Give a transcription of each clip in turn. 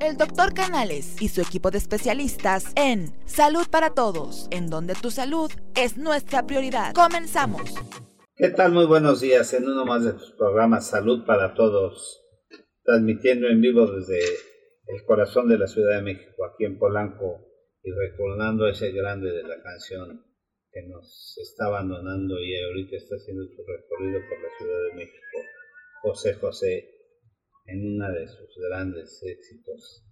el doctor Canales y su equipo de especialistas en Salud para Todos, en donde tu salud es nuestra prioridad. Comenzamos. ¿Qué tal? Muy buenos días en uno más de tus programas Salud para Todos, transmitiendo en vivo desde el corazón de la Ciudad de México, aquí en Polanco, y recordando ese grande de la canción que nos está abandonando y ahorita está haciendo su recorrido por la Ciudad de México, José José, en una de sus grandes éxitos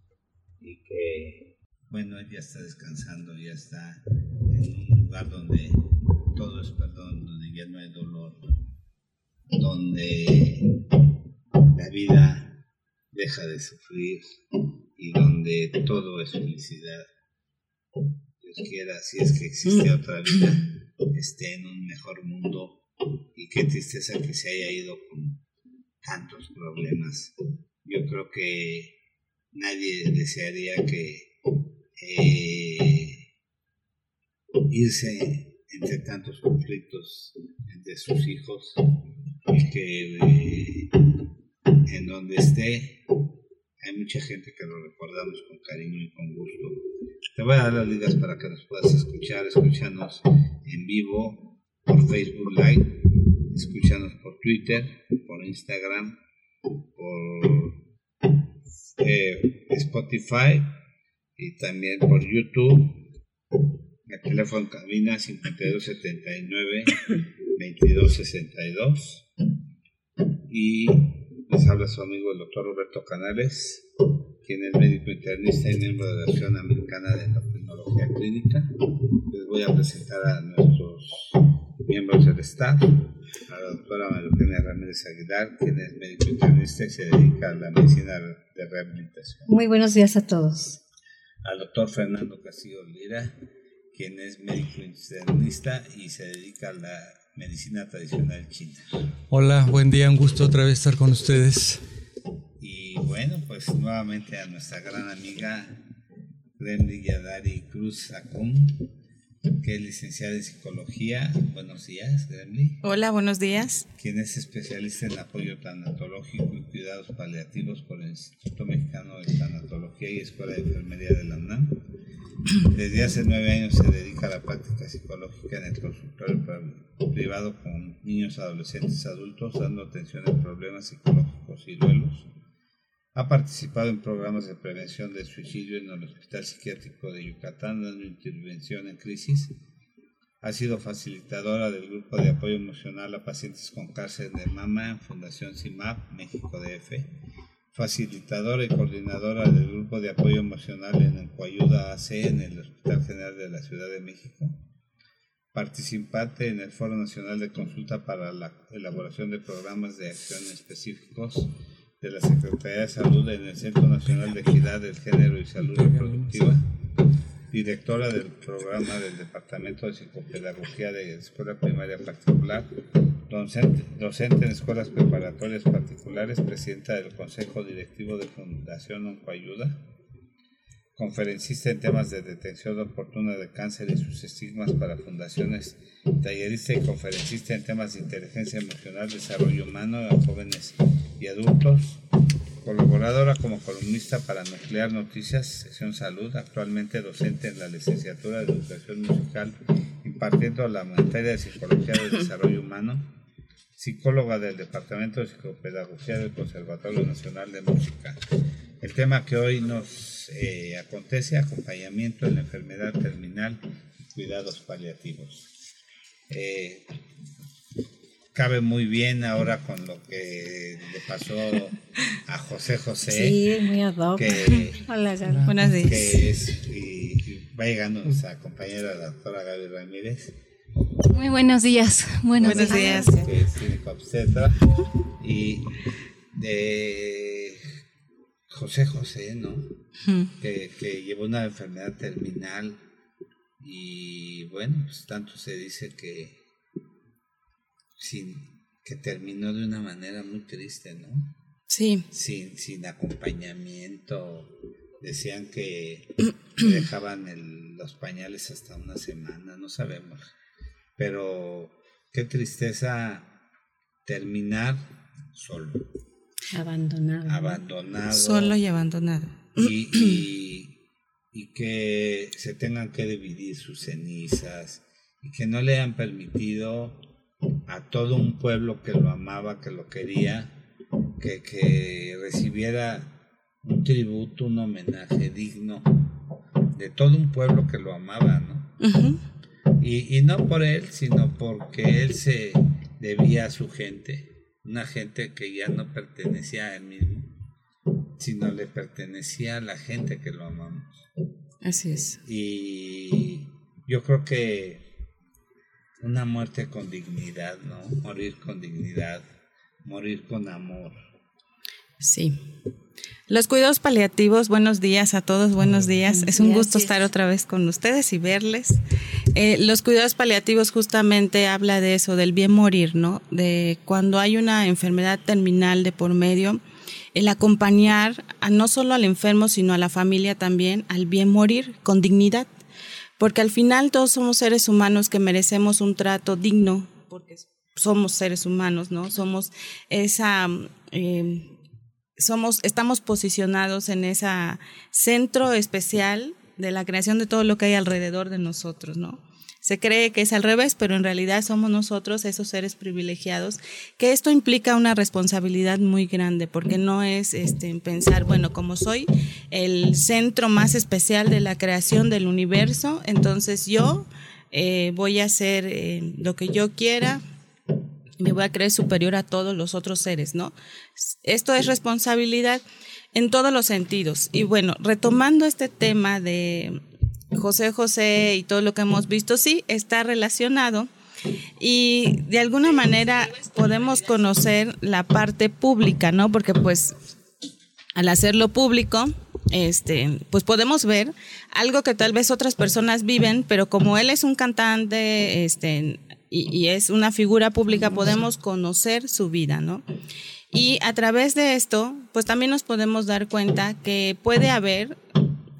y que, bueno, ya está descansando, ya está en un lugar donde todo es perdón, donde ya no hay dolor, donde la vida deja de sufrir y donde todo es felicidad. Dios quiera, si es que existe otra vida, esté en un mejor mundo y qué tristeza que se haya ido con tantos problemas. Yo creo que nadie desearía que eh, irse entre tantos conflictos entre sus hijos y que eh, en donde esté hay mucha gente que lo recordamos con cariño y con gusto. Te voy a dar las ligas para que nos puedas escuchar, escúchanos en vivo por Facebook Live escúchanos por Twitter, Instagram, por eh, Spotify y también por YouTube. El teléfono cabina 5279-2262. Y les habla su amigo el doctor Roberto Canales, quien es médico internista y miembro de la Asociación Americana de Endocrinología Clínica. Les voy a presentar a nuestros miembros del staff a la doctora María Ramírez Aguilar, quien es médico internista y se dedica a la medicina de rehabilitación. Muy buenos días a todos. Al doctor Fernando Castillo Lira, quien es médico internista y se dedica a la medicina tradicional china. Hola, buen día, un gusto otra vez estar con ustedes. Y bueno, pues nuevamente a nuestra gran amiga Glendy Yadari Cruz Acum, que es licenciada en psicología. Buenos días, Gremlin. Hola, buenos días. Quien es especialista en apoyo tanatológico y cuidados paliativos por el Instituto Mexicano de Tanatología y Escuela de Enfermería de la UNAM. Desde hace nueve años se dedica a la práctica psicológica en el consultorio privado con niños, adolescentes, adultos, dando atención a problemas psicológicos y duelos ha participado en programas de prevención del suicidio en el Hospital Psiquiátrico de Yucatán, dando intervención en crisis. Ha sido facilitadora del grupo de apoyo emocional a pacientes con cáncer de mama en Fundación CIMAP, México DF. Facilitadora y coordinadora del grupo de apoyo emocional en Encoayuda AC en el Hospital General de la Ciudad de México. Participante en el Foro Nacional de Consulta para la elaboración de programas de acción específicos de la Secretaría de Salud en el Centro Nacional de Equidad del Género y Salud Reproductiva, directora del programa del Departamento de Psicopedagogía de Escuela Primaria Particular, docente, en escuelas preparatorias particulares, presidenta del Consejo Directivo de Fundación Oncoayuda, conferencista en temas de detención oportuna de cáncer y sus estigmas para fundaciones, tallerista y conferencista en temas de inteligencia emocional, desarrollo humano a jóvenes y adultos, colaboradora como columnista para Nuclear Noticias, sección salud, actualmente docente en la licenciatura de Educación Musical, impartiendo la materia de Psicología del Desarrollo Humano, psicóloga del Departamento de Psicopedagogía del Conservatorio Nacional de Música. El tema que hoy nos eh, acontece, acompañamiento en la enfermedad terminal y cuidados paliativos. Eh, cabe muy bien ahora con lo que le pasó a José José. Sí, muy ad hoc. Hola, buenos días. Que es, y, va llegando nuestra compañera la doctora Gaby Ramírez. Muy buenos días. Buenos, días. Que es. Y de José José, ¿no? que, que llevó una enfermedad terminal y bueno, pues tanto se dice que sin que terminó de una manera muy triste, ¿no? Sí. Sin, sin acompañamiento. Decían que dejaban los pañales hasta una semana, no sabemos. Pero qué tristeza terminar solo. Abandonado. Abandonado. Solo y abandonado. y, y, que se tengan que dividir sus cenizas y que no le han permitido a todo un pueblo que lo amaba, que lo quería, que, que recibiera un tributo, un homenaje digno de todo un pueblo que lo amaba, ¿no? y, y, no por él, sino porque él se debía a su gente, una gente que ya no pertenecía a él mismo, sino le pertenecía a la gente que lo amamos. Así es. Y yo creo que una muerte con dignidad, ¿no? Morir con dignidad, morir con amor. Sí. Los cuidados paliativos, buenos días a todos, buenos días. Es un gusto estar otra vez con ustedes y verles. Eh, los cuidados paliativos justamente habla de eso, del bien morir, ¿no? De cuando hay una enfermedad terminal de por medio, el acompañar a no solo al enfermo, sino a la familia también al bien morir con dignidad. Porque al final todos somos seres humanos que merecemos un trato digno, porque somos seres humanos, ¿no? Somos esa... Eh, somos, estamos posicionados en ese centro especial de la creación de todo lo que hay alrededor de nosotros, ¿no? Se cree que es al revés, pero en realidad somos nosotros esos seres privilegiados, que esto implica una responsabilidad muy grande, porque no es este, pensar, bueno, como soy el centro más especial de la creación del universo, entonces yo eh, voy a hacer eh, lo que yo quiera, me voy a creer superior a todos los otros seres, ¿no? Esto es responsabilidad en todos los sentidos. Y bueno, retomando este tema de José José y todo lo que hemos visto, sí, está relacionado. Y de alguna manera podemos conocer la parte pública, ¿no? Porque pues al hacerlo público, este, pues podemos ver algo que tal vez otras personas viven, pero como él es un cantante, este, y, es una figura pública, podemos conocer su vida, ¿no? Y a través de esto, pues también nos podemos dar cuenta que puede haber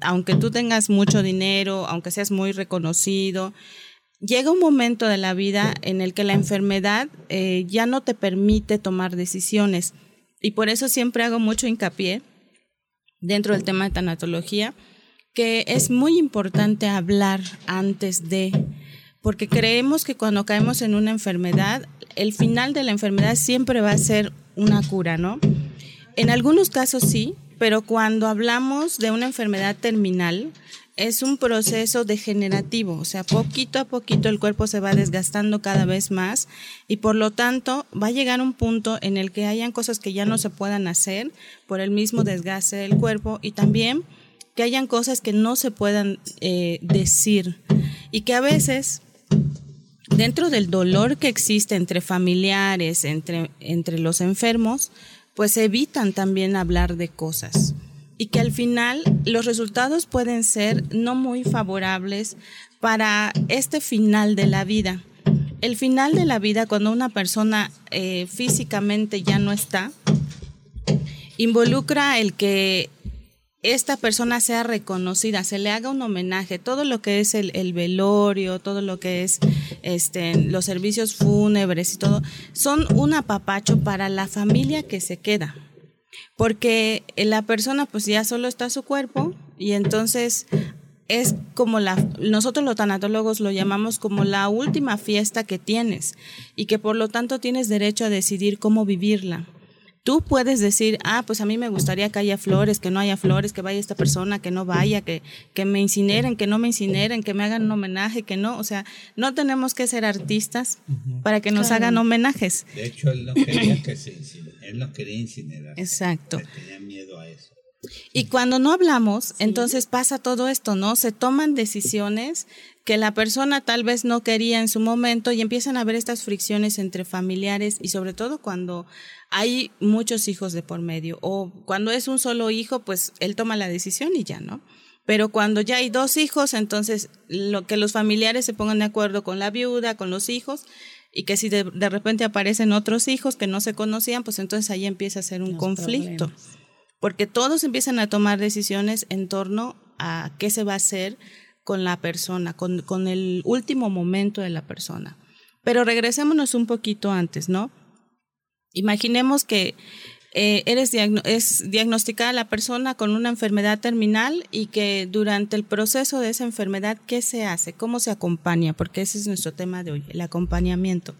aunque tú tengas mucho dinero, aunque seas muy reconocido, llega un momento de la vida en el que la enfermedad eh, ya no te permite tomar decisiones. Y por eso siempre hago mucho hincapié dentro del tema de tanatología, que es muy importante hablar antes de, porque creemos que cuando caemos en una enfermedad, el final de la enfermedad siempre va a ser una cura, ¿no? En algunos casos sí, pero cuando hablamos de una enfermedad terminal, es un proceso degenerativo, o sea, poquito a poquito el cuerpo se va desgastando cada vez más y por lo tanto va a llegar un punto en el que hayan cosas que ya no se puedan hacer por el mismo desgaste del cuerpo y también que hayan cosas que no se puedan eh, decir y que a veces dentro del dolor que existe entre familiares, entre, entre los enfermos, pues evitan también hablar de cosas y que al final los resultados pueden ser no muy favorables para este final de la vida. El final de la vida, cuando una persona eh, físicamente ya no está, involucra el que esta persona sea reconocida, se le haga un homenaje, todo lo que es el, velorio, todo lo que es este, los servicios fúnebres y todo, son un apapacho para la familia que se queda. Porque la persona pues ya solo está su cuerpo y entonces es como la, nosotros los tanatólogos lo llamamos como la última fiesta que tienes y que por lo tanto tienes derecho a decidir cómo vivirla. Tú puedes decir, ah, pues a mí me gustaría que haya flores, que no haya flores, que vaya esta persona, que no vaya, que, que me incineren, que no me incineren, que me hagan un homenaje, que no. O sea, no tenemos que ser artistas para que nos hagan homenajes. De hecho, él no quería que se él no quería incinerar. Exacto. tenía miedo a eso. Y cuando no hablamos, entonces pasa todo esto, ¿no? Se toman decisiones que la persona tal vez no quería en su momento y empiezan a haber estas fricciones entre familiares y sobre todo cuando hay muchos hijos de por medio o cuando es un solo hijo, pues él toma la decisión y ya, ¿no? Pero cuando ya hay dos hijos, entonces lo que los familiares se pongan de acuerdo con la viuda, con los hijos, y que si de, repente aparecen otros hijos que no se conocían, pues entonces ahí empieza a ser un conflicto. Porque todos empiezan a tomar decisiones en torno a qué se va a hacer con la persona, con, con el último momento de la persona. Pero regresémonos un poquito antes, ¿no? Imaginemos que eh, eres es diagnosticada la persona con una enfermedad terminal y que durante el proceso de esa enfermedad, ¿qué se hace? ¿Cómo se acompaña? Porque ese es nuestro tema de hoy, el acompañamiento.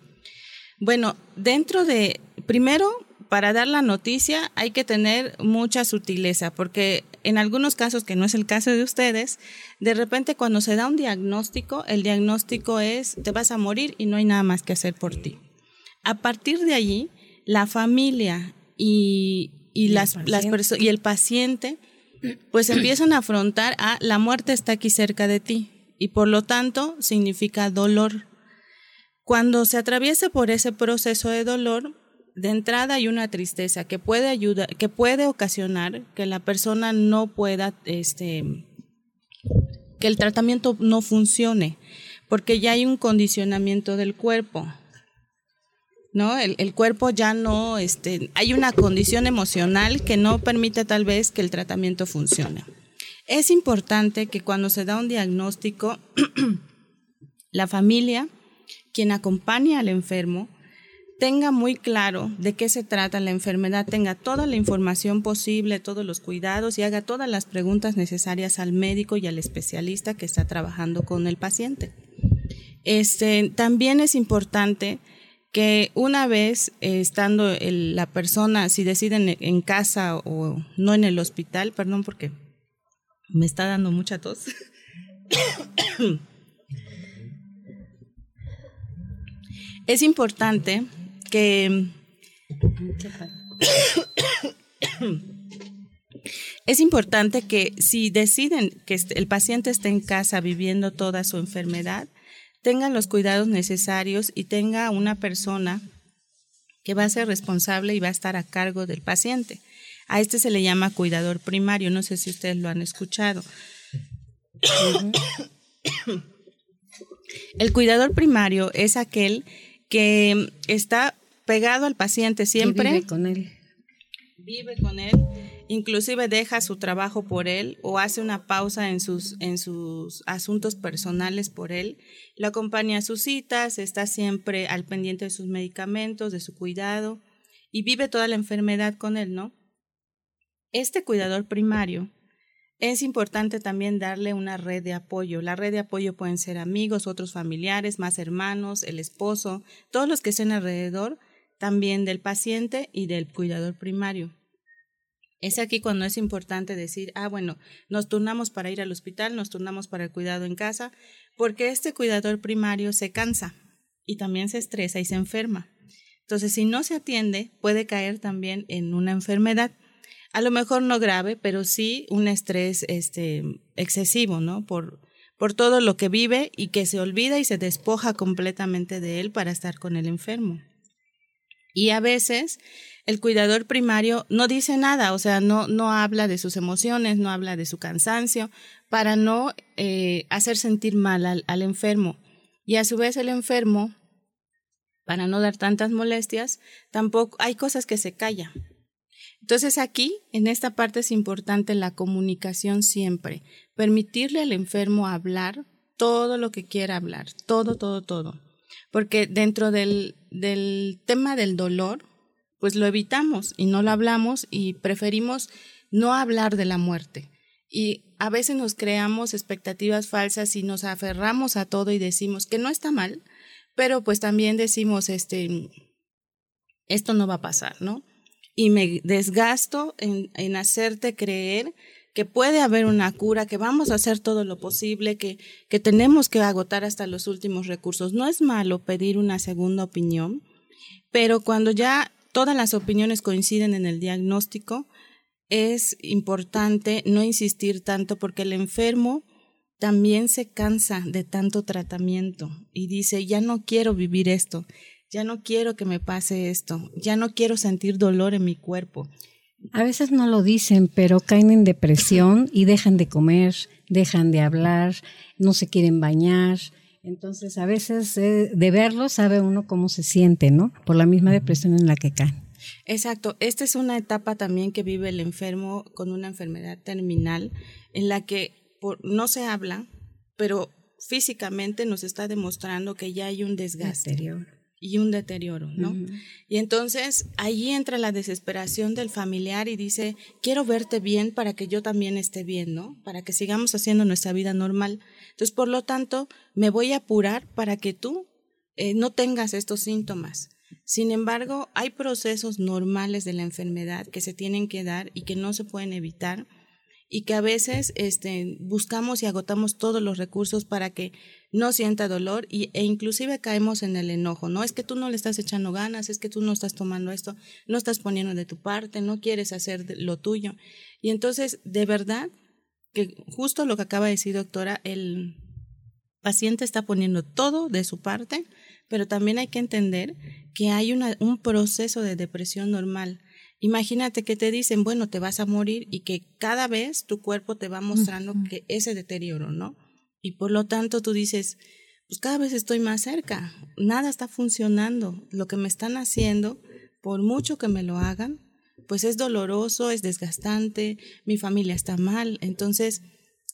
Bueno, dentro de, primero, para dar la noticia hay que tener mucha sutileza, porque en algunos casos, que no es el caso de ustedes, de repente cuando se da un diagnóstico, el diagnóstico es, te vas a morir y no hay nada más que hacer por ti. A partir de allí, la familia y, y, las, las y el paciente, pues empiezan a afrontar a la muerte está aquí cerca de ti y por lo tanto significa dolor. Cuando se atraviesa por ese proceso de dolor, de entrada hay una tristeza que puede ayudar, que puede ocasionar que la persona no pueda, este, que el tratamiento no funcione, porque ya hay un condicionamiento del cuerpo. ¿no? El, cuerpo ya no, este, hay una condición emocional que no permite tal vez que el tratamiento funcione. Es importante que cuando se da un diagnóstico, la familia, quien acompaña al enfermo, tenga muy claro de qué se trata la enfermedad, tenga toda la información posible, todos los cuidados y haga todas las preguntas necesarias al médico y al especialista que está trabajando con el paciente. Este, también es importante que una vez eh, estando la persona, si deciden en casa o no en el hospital, perdón porque me está dando mucha tos. Es importante que es importante que si deciden que el paciente esté en casa viviendo toda su enfermedad, tengan los cuidados necesarios y tenga una persona que va a ser responsable y va a estar a cargo del paciente. A este se le llama cuidador primario, no sé si ustedes lo han escuchado. El cuidador primario es aquel que está pegado al paciente siempre. vive con él. Vive con él inclusive deja su trabajo por él o hace una pausa en sus, en sus asuntos personales por él, lo acompaña a sus citas, está siempre al pendiente de sus medicamentos, de su cuidado y vive toda la enfermedad con él, ¿no? Este cuidador primario es importante también darle una red de apoyo. La red de apoyo pueden ser amigos, otros familiares, más hermanos, el esposo, todos los que estén alrededor también del paciente y del cuidador primario. Es aquí cuando es importante decir, ah, bueno, nos turnamos para ir al hospital, nos turnamos para el cuidado en casa, porque este cuidador primario se cansa y también se estresa y se enferma. Entonces, si no se atiende, puede caer también en una enfermedad. A lo mejor no grave, pero sí un estrés este, excesivo, ¿no? Por, por todo lo que vive y que se olvida y se despoja completamente de él para estar con el enfermo. Y a veces el cuidador primario no dice nada, o sea, no, no habla de sus emociones, no habla de su cansancio, para no eh, hacer sentir mal al, al enfermo. Y a su vez el enfermo, para no dar tantas molestias, tampoco hay cosas que se callan. Entonces aquí, en esta parte es importante la comunicación siempre, permitirle al enfermo hablar todo lo que quiera hablar, todo, todo, todo. Porque dentro del, del tema del dolor, pues lo evitamos y no lo hablamos y preferimos no hablar de la muerte. Y a veces nos creamos expectativas falsas y nos aferramos a todo y decimos que no está mal, pero pues también decimos, este, esto no va a pasar, ¿no? Y me desgasto en, en hacerte creer que puede haber una cura, que vamos a hacer todo lo posible, que, que tenemos que agotar hasta los últimos recursos. No es malo pedir una segunda opinión, pero cuando ya todas las opiniones coinciden en el diagnóstico, es importante no insistir tanto porque el enfermo también se cansa de tanto tratamiento y dice, ya no quiero vivir esto, ya no quiero que me pase esto, ya no quiero sentir dolor en mi cuerpo. A veces no lo dicen, pero caen en depresión y dejan de comer, dejan de hablar, no se quieren bañar, entonces, a veces eh, de verlo sabe uno cómo se siente, ¿no? Por la misma depresión en la que cae. Exacto. Esta es una etapa también que vive el enfermo con una enfermedad terminal en la que no se habla, pero físicamente nos está demostrando que ya hay un desgaste. Y un deterioro, ¿no? Y entonces ahí entra la desesperación del familiar y dice, quiero verte bien para que yo también esté bien, ¿no? Para que sigamos haciendo nuestra vida normal. Entonces, por lo tanto, me voy a apurar para que tú eh, no tengas estos síntomas. Sin embargo, hay procesos normales de la enfermedad que se tienen que dar y que no se pueden evitar y que a veces este, buscamos y agotamos todos los recursos para que no sienta dolor y, e inclusive caemos en el enojo, ¿no? Es que tú no le estás echando ganas, es que tú no estás tomando esto, no estás poniendo de tu parte, no quieres hacer lo tuyo. Y entonces, de verdad, que justo lo que acaba de decir doctora, el paciente está poniendo todo de su parte, pero también hay que entender que hay una, un proceso de depresión normal Imagínate que te dicen, bueno, te vas a morir y que cada vez tu cuerpo te va mostrando que ese deterioro, ¿no? Y por lo tanto tú dices, pues cada vez estoy más cerca, nada está funcionando, lo que me están haciendo, por mucho que me lo hagan, pues es doloroso, es desgastante, mi familia está mal. Entonces,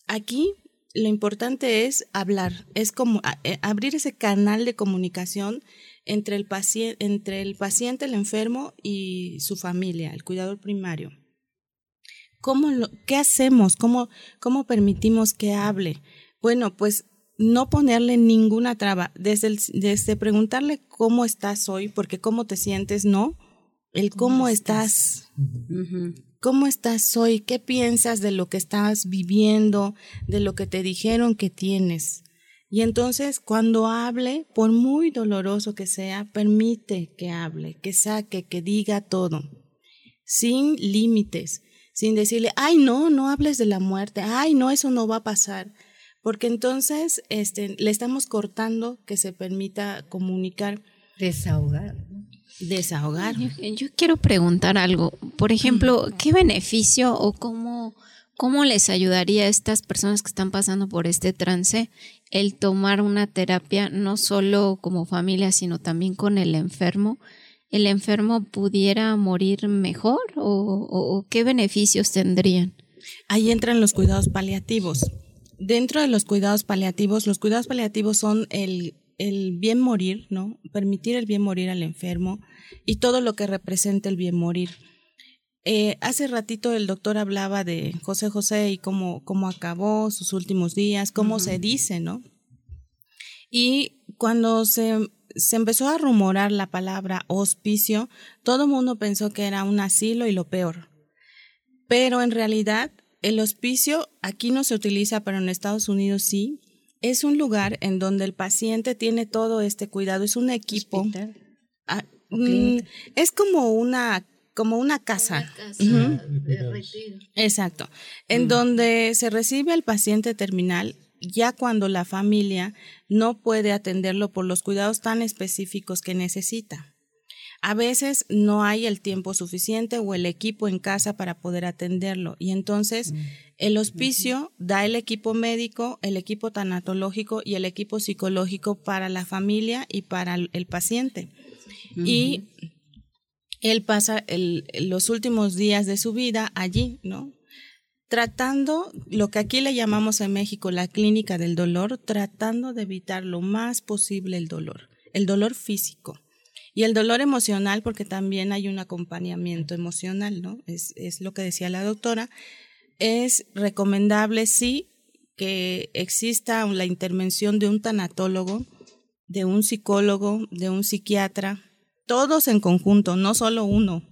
aquí lo importante es hablar, es como eh, abrir ese canal de comunicación entre el, paciente, entre el paciente, el enfermo y su familia, el cuidador primario. ¿Cómo lo, ¿Qué hacemos? ¿Cómo, ¿Cómo permitimos que hable? Bueno, pues no ponerle ninguna traba, desde, desde preguntarle cómo estás hoy, porque cómo te sientes, no, el cómo, estás. ¿Cómo estás hoy? ¿Qué piensas de lo que estás viviendo, de lo que te dijeron que tienes? Y entonces cuando hable, por muy doloroso que sea, permite que hable, que saque, que diga todo, sin límites, sin decirle, ay, no, no hables de la muerte, ay, no, eso no va a pasar, porque entonces este, le estamos cortando que se permita comunicar. Desahogar. Desahogar. yo quiero preguntar algo. Por ejemplo, ¿qué beneficio o cómo ¿Cómo les ayudaría a estas personas que están pasando por este trance el tomar una terapia no solo como familia, sino también con el enfermo? ¿El enfermo pudiera morir mejor o, qué beneficios tendrían? Ahí entran los cuidados paliativos. Dentro de los cuidados paliativos, los cuidados paliativos son el, el bien morir, ¿no? Permitir el bien morir al enfermo y todo lo que representa el bien morir. Eh, hace ratito el doctor hablaba de José José y cómo, cómo acabó sus últimos días, cómo se dice, ¿no? Y cuando se, se empezó a rumorar la palabra hospicio, todo el mundo pensó que era un asilo y lo peor. Pero en realidad el hospicio aquí no se utiliza, pero en Estados Unidos sí. Es un lugar en donde el paciente tiene todo este cuidado, es un equipo. Ah, mm, es como una como una casa. Exacto. En donde se recibe al paciente terminal ya cuando la familia no puede atenderlo por los cuidados tan específicos que necesita. A veces no hay el tiempo suficiente o el equipo en casa para poder atenderlo y entonces el hospicio da el equipo médico, el equipo tanatológico y el equipo psicológico para la familia y para el paciente. Y él pasa los últimos días de su vida allí, ¿no? Tratando lo que aquí le llamamos en México la clínica del dolor, tratando de evitar lo más posible el dolor, el dolor físico. Y el dolor emocional, porque también hay un acompañamiento emocional, ¿no? Es, lo que decía la doctora. Es recomendable, sí, que exista la intervención de un tanatólogo, de un psicólogo, de un psiquiatra, todos en conjunto, no solo uno,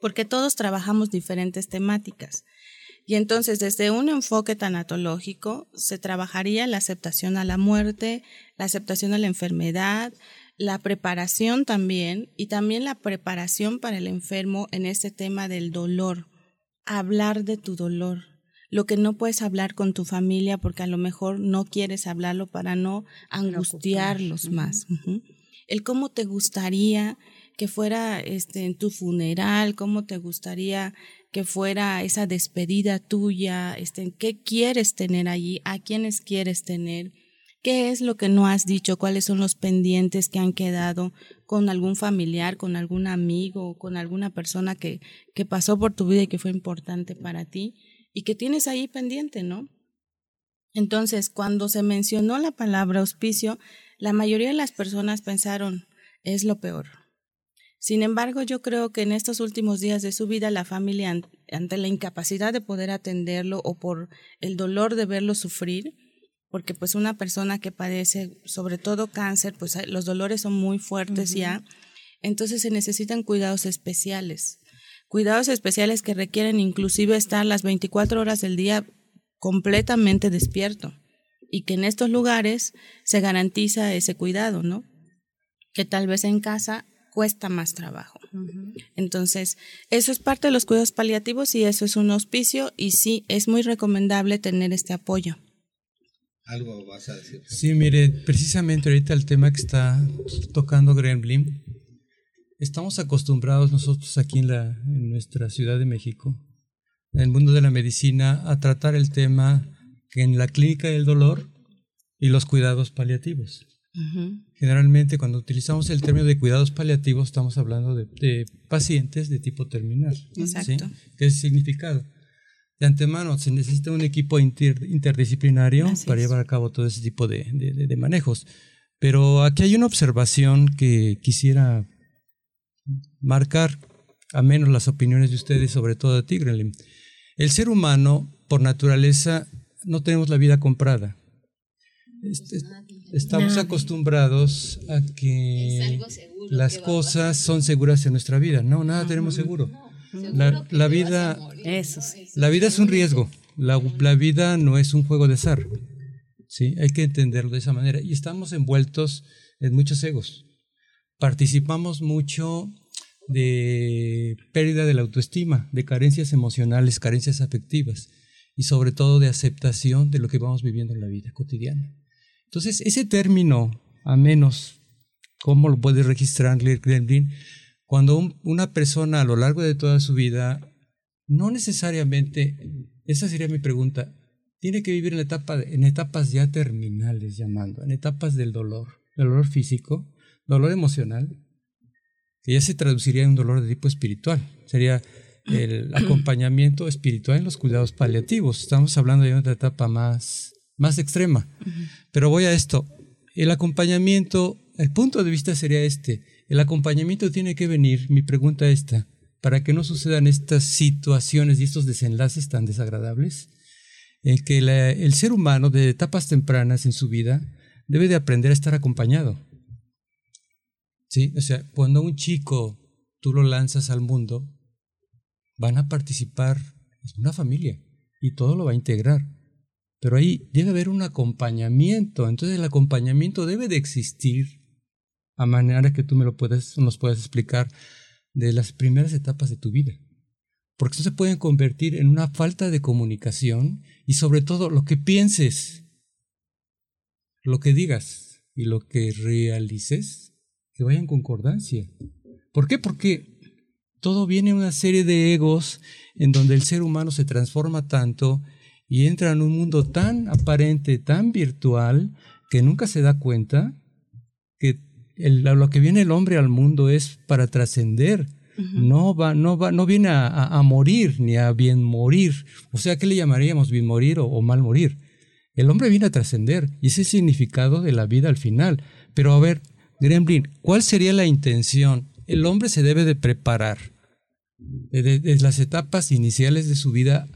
porque todos trabajamos diferentes temáticas. Y entonces, desde un enfoque tanatológico, se trabajaría la aceptación a la muerte, la aceptación a la enfermedad, la preparación también, y también la preparación para el enfermo en este tema del dolor, hablar de tu dolor, lo que no puedes hablar con tu familia porque a lo mejor no quieres hablarlo para no angustiarlos más. el cómo te gustaría que fuera este en tu funeral, cómo te gustaría que fuera esa despedida tuya, este, qué quieres tener allí, a quiénes quieres tener, qué es lo que no has dicho, cuáles son los pendientes que han quedado con algún familiar, con algún amigo, con alguna persona que, que pasó por tu vida y que fue importante para ti y que tienes ahí pendiente, ¿no? Entonces, cuando se mencionó la palabra auspicio, la mayoría de las personas pensaron, es lo peor. Sin embargo, yo creo que en estos últimos días de su vida la familia, ante la incapacidad de poder atenderlo o por el dolor de verlo sufrir, porque pues una persona que padece sobre todo cáncer, pues los dolores son muy fuertes ya, entonces se necesitan cuidados especiales. Cuidados especiales que requieren inclusive estar las 24 horas del día completamente despierto y que en estos lugares se garantiza ese cuidado, ¿no? Que tal vez en casa cuesta más trabajo. Entonces, eso es parte de los cuidados paliativos y eso es un hospicio y sí, es muy recomendable tener este apoyo. ¿Algo vas a decir? Sí, mire, precisamente ahorita el tema que está tocando Gremlin, estamos acostumbrados nosotros aquí en, la, en nuestra Ciudad de México, en el mundo de la medicina, a tratar el tema que en la clínica del dolor y los cuidados paliativos. Generalmente cuando utilizamos el término de cuidados paliativos estamos hablando de, pacientes de tipo terminal. Exacto. ¿Qué es significado? De antemano se necesita un equipo interdisciplinario para llevar a cabo todo ese tipo de, manejos. Pero aquí hay una observación que quisiera marcar, a menos las opiniones de ustedes, sobre todo de Tigre. El ser humano, por naturaleza, no tenemos la vida comprada. Este, estamos acostumbrados a que las cosas son seguras en nuestra vida. No, nada tenemos seguro. La, vida, la vida es un riesgo. La, vida no es un juego de azar. ¿sí? Hay que entenderlo de esa manera. Y estamos envueltos en muchos egos. Participamos mucho de pérdida de la autoestima, de carencias emocionales, carencias afectivas y sobre todo de aceptación de lo que vamos viviendo en la vida cotidiana. Entonces, ese término, a menos, ¿cómo lo puede registrar Gremlin? Cuando una persona a lo largo de toda su vida, no necesariamente, esa sería mi pregunta, tiene que vivir en, etapa, en etapas ya terminales, llamando, en etapas del dolor, dolor físico, dolor emocional, que ya se traduciría en un dolor de tipo espiritual. Sería el acompañamiento espiritual en los cuidados paliativos. Estamos hablando de una etapa más, más extrema. Pero voy a esto. El acompañamiento, el punto de vista sería este. El acompañamiento tiene que venir, mi pregunta esta, para que no sucedan estas situaciones y estos desenlaces tan desagradables, en que el ser humano de etapas tempranas en su vida debe de aprender a estar acompañado. ¿Sí? O sea, cuando un chico tú lo lanzas al mundo, van a participar en una familia y todo lo va a integrar. Pero ahí debe haber un acompañamiento, entonces el acompañamiento debe de existir a manera que tú me lo puedes, nos puedas explicar de las primeras etapas de tu vida. Porque eso se puede convertir en una falta de comunicación y sobre todo lo que pienses, lo que digas y lo que realices, que vaya en concordancia. ¿Por qué? Porque todo viene en una serie de egos en donde el ser humano se transforma tanto y entra en un mundo tan aparente, tan virtual, que nunca se da cuenta lo que viene el hombre al mundo es para trascender. No va, no va, no viene a, morir ni a bien morir. O sea, ¿qué le llamaríamos bien morir o, mal morir? El hombre viene a trascender y ese es el significado de la vida al final. Pero a ver, Gremlin, ¿cuál sería la intención? El hombre se debe de preparar desde, las etapas iniciales de su vida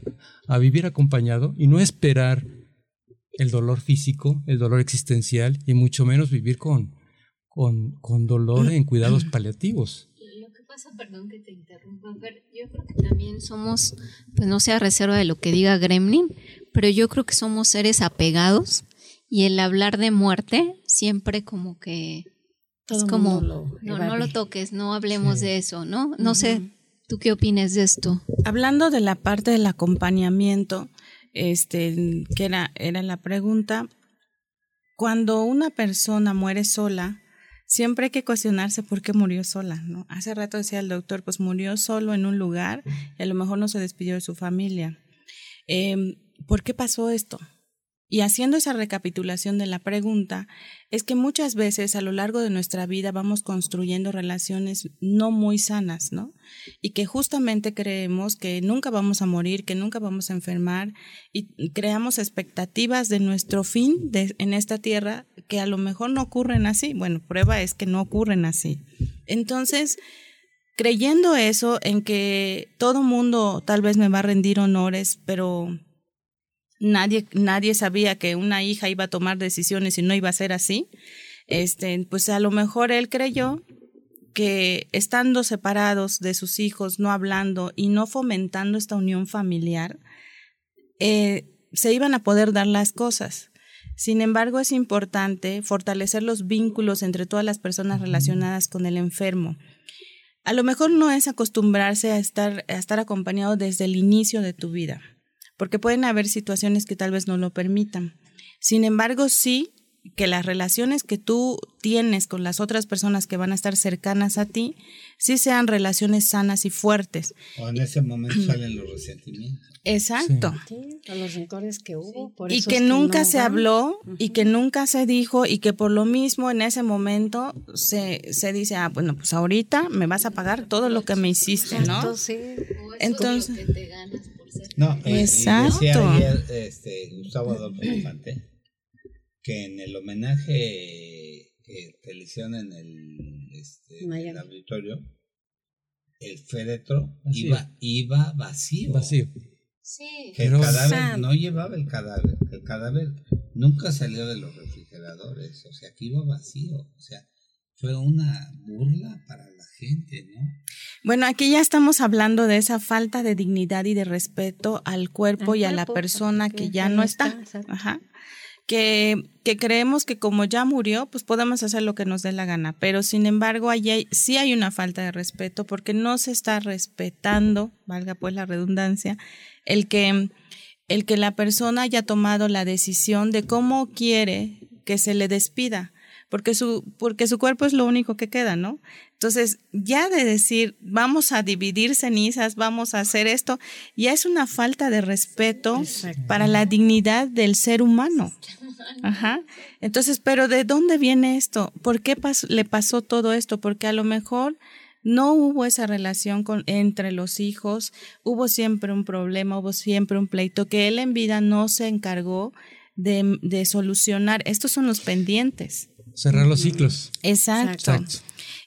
a vivir acompañado y no esperar el dolor físico, el dolor existencial y mucho menos vivir con, con, dolor en cuidados paliativos. Lo que pasa, perdón que te interrumpa, yo creo que también somos, pues no sea reserva de lo que diga Gremlin, pero yo creo que somos seres apegados y el hablar de muerte siempre como que es como, no, no lo toques, no hablemos de eso, ¿no? No sé, ¿tú qué opinas de esto? Hablando de la parte del acompañamiento, este, que era, era la pregunta, cuando una persona muere sola, siempre hay que cuestionarse por qué murió sola, ¿no? Hace rato decía el doctor, pues murió solo en un lugar y a lo mejor no se despidió de su familia. Em, ¿Por qué pasó esto? Y haciendo esa recapitulación de la pregunta, es que muchas veces a lo largo de nuestra vida vamos construyendo relaciones no muy sanas, ¿no? Y que justamente creemos que nunca vamos a morir, que nunca vamos a enfermar y creamos expectativas de nuestro fin en esta tierra que a lo mejor no ocurren así. Bueno, prueba es que no ocurren así. Entonces, creyendo eso, en que todo mundo tal vez me va a rendir honores, pero nadie, nadie sabía que una hija iba a tomar decisiones y no iba a ser así, este, pues a lo mejor él creyó que estando separados de sus hijos, no hablando y no fomentando esta unión familiar, eh, se iban a poder dar las cosas. Sin embargo, es importante fortalecer los vínculos entre todas las personas relacionadas con el enfermo. A lo mejor no es acostumbrarse a estar, a estar acompañado desde el inicio de tu vida, porque pueden haber situaciones que tal vez no lo permitan. Sin embargo, sí que las relaciones que tú tienes con las otras personas que van a estar cercanas a ti, sí sean relaciones sanas y fuertes. O en ese momento salen los resentimientos. Exacto. los rencores que hubo. y que, nunca se habló y que nunca se dijo y que por lo mismo en ese momento se, se dice, ah, bueno, pues ahorita me vas a pagar todo lo que me hiciste, ¿no? Entonces, no, Exacto. decía ayer este, Gustavo Adolfo Infante que en el homenaje que le hicieron en el, este, el auditorio, el féretro iba, iba vacío. Vacío. Que el cadáver no llevaba el cadáver. El cadáver nunca salió de los refrigeradores. O sea, que iba vacío. O sea, fue una burla para la gente, ¿no? Bueno, aquí ya estamos hablando de esa falta de dignidad y de respeto al cuerpo y a la persona que ya no está. Ajá. Que, que, creemos que como ya murió, pues podemos hacer lo que nos dé la gana. Pero sin embargo, allí sí hay una falta de respeto porque no se está respetando, valga pues la redundancia, el que, el que la persona haya tomado la decisión de cómo quiere que se le despida, porque su, porque su cuerpo es lo único que queda, ¿no? Entonces, ya de decir, vamos a dividir cenizas, vamos a hacer esto, ya es una falta de respeto para la dignidad del ser humano. Ajá. Entonces, pero ¿de dónde viene esto? ¿Por qué le pasó todo esto? Porque a lo mejor no hubo esa relación con, entre los hijos, hubo siempre un problema, hubo siempre un pleito que él en vida no se encargó de, de solucionar. Estos son los pendientes. Cerrar los ciclos. Exacto.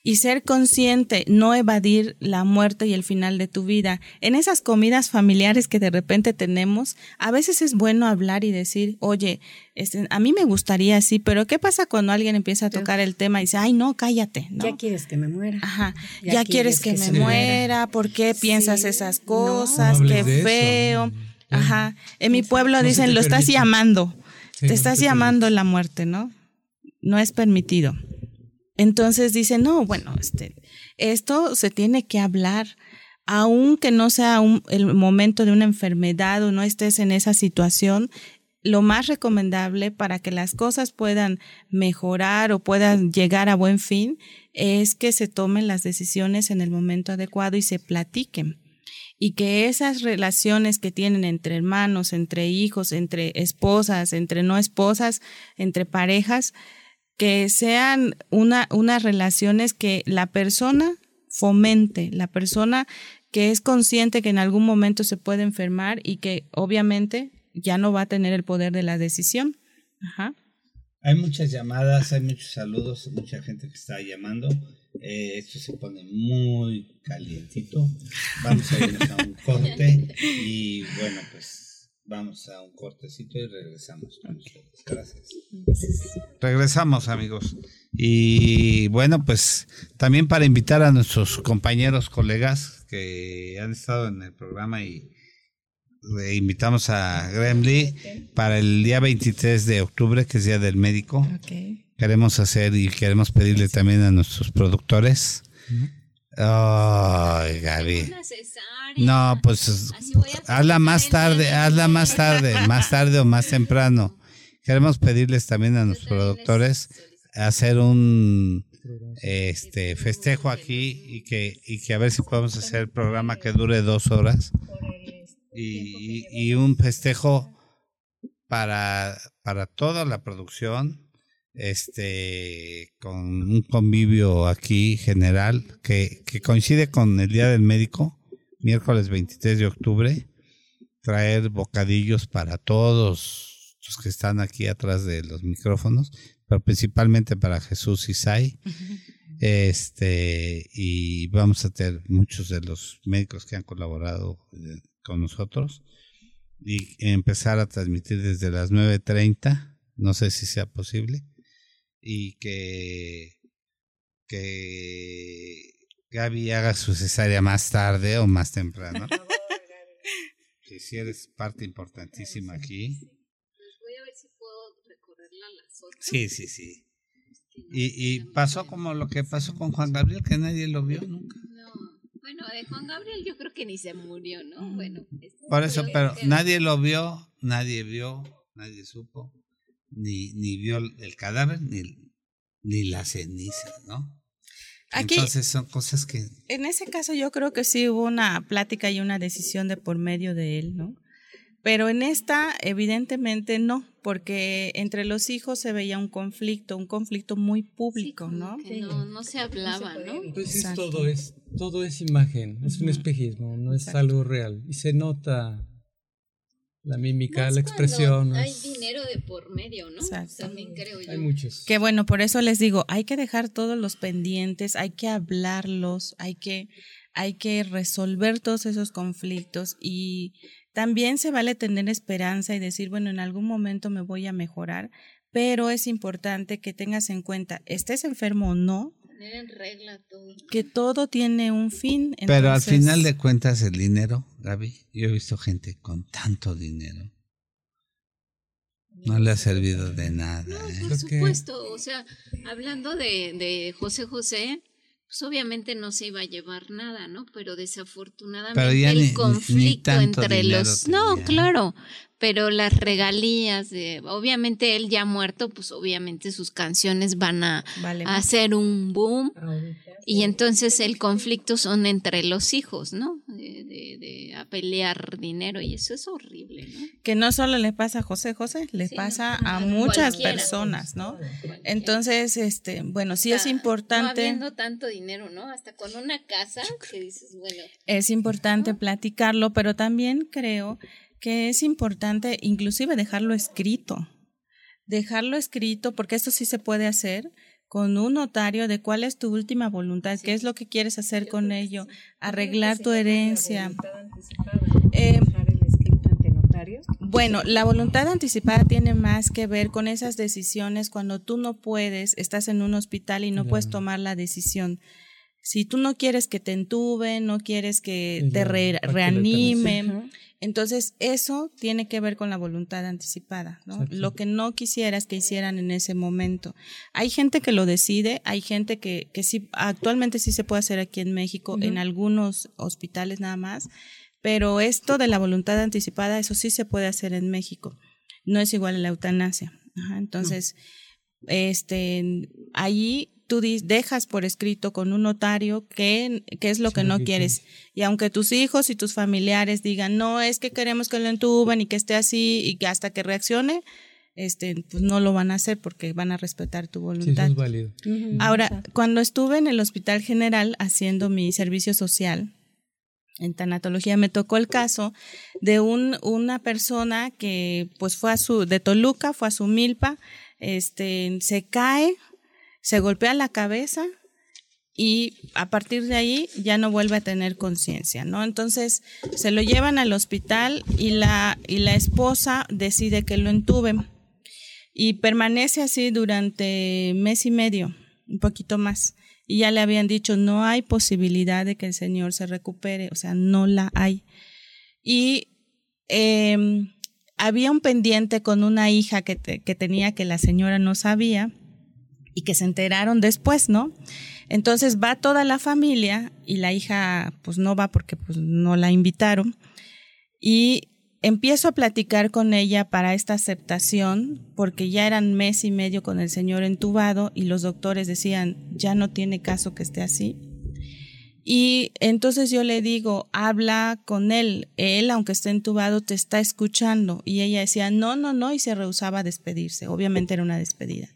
Y ser consciente, no evadir la muerte y el final de tu vida. En esas comidas familiares que de repente tenemos, a veces es bueno hablar y decir, oye, este, a mí me gustaría así, pero ¿qué pasa cuando alguien empieza a tocar el tema y dice, ay, no, cállate? ¿no? Ya quieres que me muera. Ajá, ya, quieres, que, me muera, ¿por qué piensas esas cosas? qué feo. Ajá, en mi pueblo dicen, lo estás llamando, te estás llamando la muerte, ¿no? No es permitido. Entonces dice, no, bueno, este, esto se tiene que hablar, aunque no sea el momento de una enfermedad o no estés en esa situación, lo más recomendable para que las cosas puedan mejorar o puedan llegar a buen fin es que se tomen las decisiones en el momento adecuado y se platiquen. Y que esas relaciones que tienen entre hermanos, entre hijos, entre esposas, entre no esposas, entre parejas, que sean una, unas relaciones que la persona fomente, la persona que es consciente que en algún momento se puede enfermar y que obviamente ya no va a tener el poder de la decisión. Ajá. Hay muchas llamadas, hay muchos saludos, mucha gente que está llamando. Eh, esto se pone muy calientito. Vamos a irnos a un corte y bueno, pues Vamos a un cortecito y regresamos con ustedes. Gracias. Regresamos, amigos. Y bueno, pues también para invitar a nuestros compañeros, colegas que han estado en el programa y le invitamos a Gremly para el día 23 de octubre, que es Día del Médico. Queremos hacer y queremos pedirle también a nuestros productores. Ay, Gaby. No, pues hazla más tarde, hazla más tarde, más tarde o más temprano. Queremos pedirles también a nuestros productores hacer un este festejo aquí y que y que a ver si podemos hacer el programa que dure dos horas y, y un festejo para, para toda la producción, este, con un convivio aquí general que, que coincide con el Día del Médico, miércoles 23 de octubre, traer bocadillos para todos los que están aquí atrás de los micrófonos, pero principalmente para Jesús y Sai. Este, y vamos a tener muchos de los médicos que han colaborado eh, con nosotros y empezar a transmitir desde las 9.30, no sé si sea posible, y que, que Gaby haga su cesárea más tarde o más temprano. que si eres parte importantísima aquí. Pues voy a ver si puedo recorrerla a las 8. Sí, sí, sí. Y, y pasó como lo que pasó con Juan Gabriel, que nadie lo vio nunca. No, bueno, de Juan Gabriel yo creo que ni se murió, ¿no? Bueno. este, Por eso, pero- pero nadie lo vio, nadie vio, nadie supo, ni, ni vio el cadáver, ni, ni la ceniza, ¿no? Aquí- Entonces son cosas que... En ese caso yo creo que sí hubo una plática y una decisión de por medio de él, ¿no? Pero en esta, evidentemente no, porque entre los hijos se veía un conflicto, un conflicto muy sí, público, como ¿no? que no, no se hablaba, ¿no? Pues es todo, es, todo es imagen, es un espejismo, no es Exacto. algo real. Y se nota la mímica, Más la expresión. Hay dinero de por medio, ¿no? Exacto. También creo yo. hay muchos. Que bueno, por eso les digo, hay que dejar todos los pendientes, hay que hablarlos, hay que, hay que resolver todos esos conflictos y también se vale tener esperanza y decir, bueno, en algún momento me voy a mejorar, pero es importante que tengas en cuenta, estés enfermo o no, Tener en regla todo. que todo tiene un fin. Pero al final de cuentas el dinero, Gaby, yo he visto gente con tanto dinero. No le ha servido de nada. No, ¿eh? por supuesto. O sea, hablando de, de José José, pues obviamente no se iba a llevar nada, ¿no? Pero desafortunadamente Pero ya el ni- conflicto entre los... No, claro, pero las regalías de... Obviamente él ya muerto, pues obviamente sus canciones van a, Vale, a hacer un boom. Y entonces el conflicto son entre los hijos, ¿no? De, de- de a pelear dinero y eso es horrible, ¿no? que no solo le pasa a José José, le Sí, pasa no, a muchas personas, ¿no? Cualquiera. Entonces, este, bueno, sí es sea, No importante. habiendo tanto dinero, ¿no? Hasta con una casa que dices, bueno, es importante platicarlo, pero también creo que es importante inclusive dejarlo escrito. Dejarlo escrito, porque esto sí se puede hacer con un notario de cuál es tu última voluntad, qué es lo que quieres hacer con ello, arreglar tu herencia. Eh, Bueno, la voluntad anticipada tiene más que ver con esas decisiones cuando tú no puedes, estás en un hospital y no puedes tomar la decisión. Si tú no quieres que te entuben, no quieres que te re- reanimen, entonces eso tiene que ver con la voluntad anticipada, ¿no? Lo que no quisieras que hicieran en ese momento. Hay gente que lo decide, hay gente que, que sí, actualmente sí se puede hacer aquí en México, en algunos hospitales nada más, pero esto de la voluntad anticipada, eso sí se puede hacer en México. No es igual a la eutanasia. Ajá, entonces, este, ahí tú dejas por escrito con un notario qué, qué es lo Sí, que no quieres. Y aunque tus hijos y tus familiares digan, no, es que queremos que lo entuben y que esté así y que hasta que reaccione, este, pues no lo van a hacer porque van a respetar tu Sí, eso voluntad. es válido. Ahora, cuando estuve en el Hospital General haciendo mi servicio social en tanatología, me tocó el caso de un, una persona que pues fue a su, de Toluca, fue a su milpa, este, se cae, se golpea la cabeza y a partir de ahí ya no vuelve a tener conciencia, ¿no? Entonces se lo llevan al hospital y la, y la esposa decide que lo entuben y permanece así durante mes y medio, un poquito más. Y ya le habían dicho, no hay posibilidad de que el señor se recupere, o sea, no la hay. Y eh, había un pendiente con una hija que, que tenía que la señora no sabía y que se enteraron después, ¿no? Entonces va toda la familia y la hija pues no va porque pues no la invitaron y empiezo a platicar con ella para esta aceptación porque ya eran mes y medio con el señor entubado y los doctores decían ya no tiene caso que esté así Y entonces yo le digo, habla con él, él aunque esté entubado te está escuchando. Y ella decía, no, no, no, y se rehusaba a despedirse, obviamente era una despedida.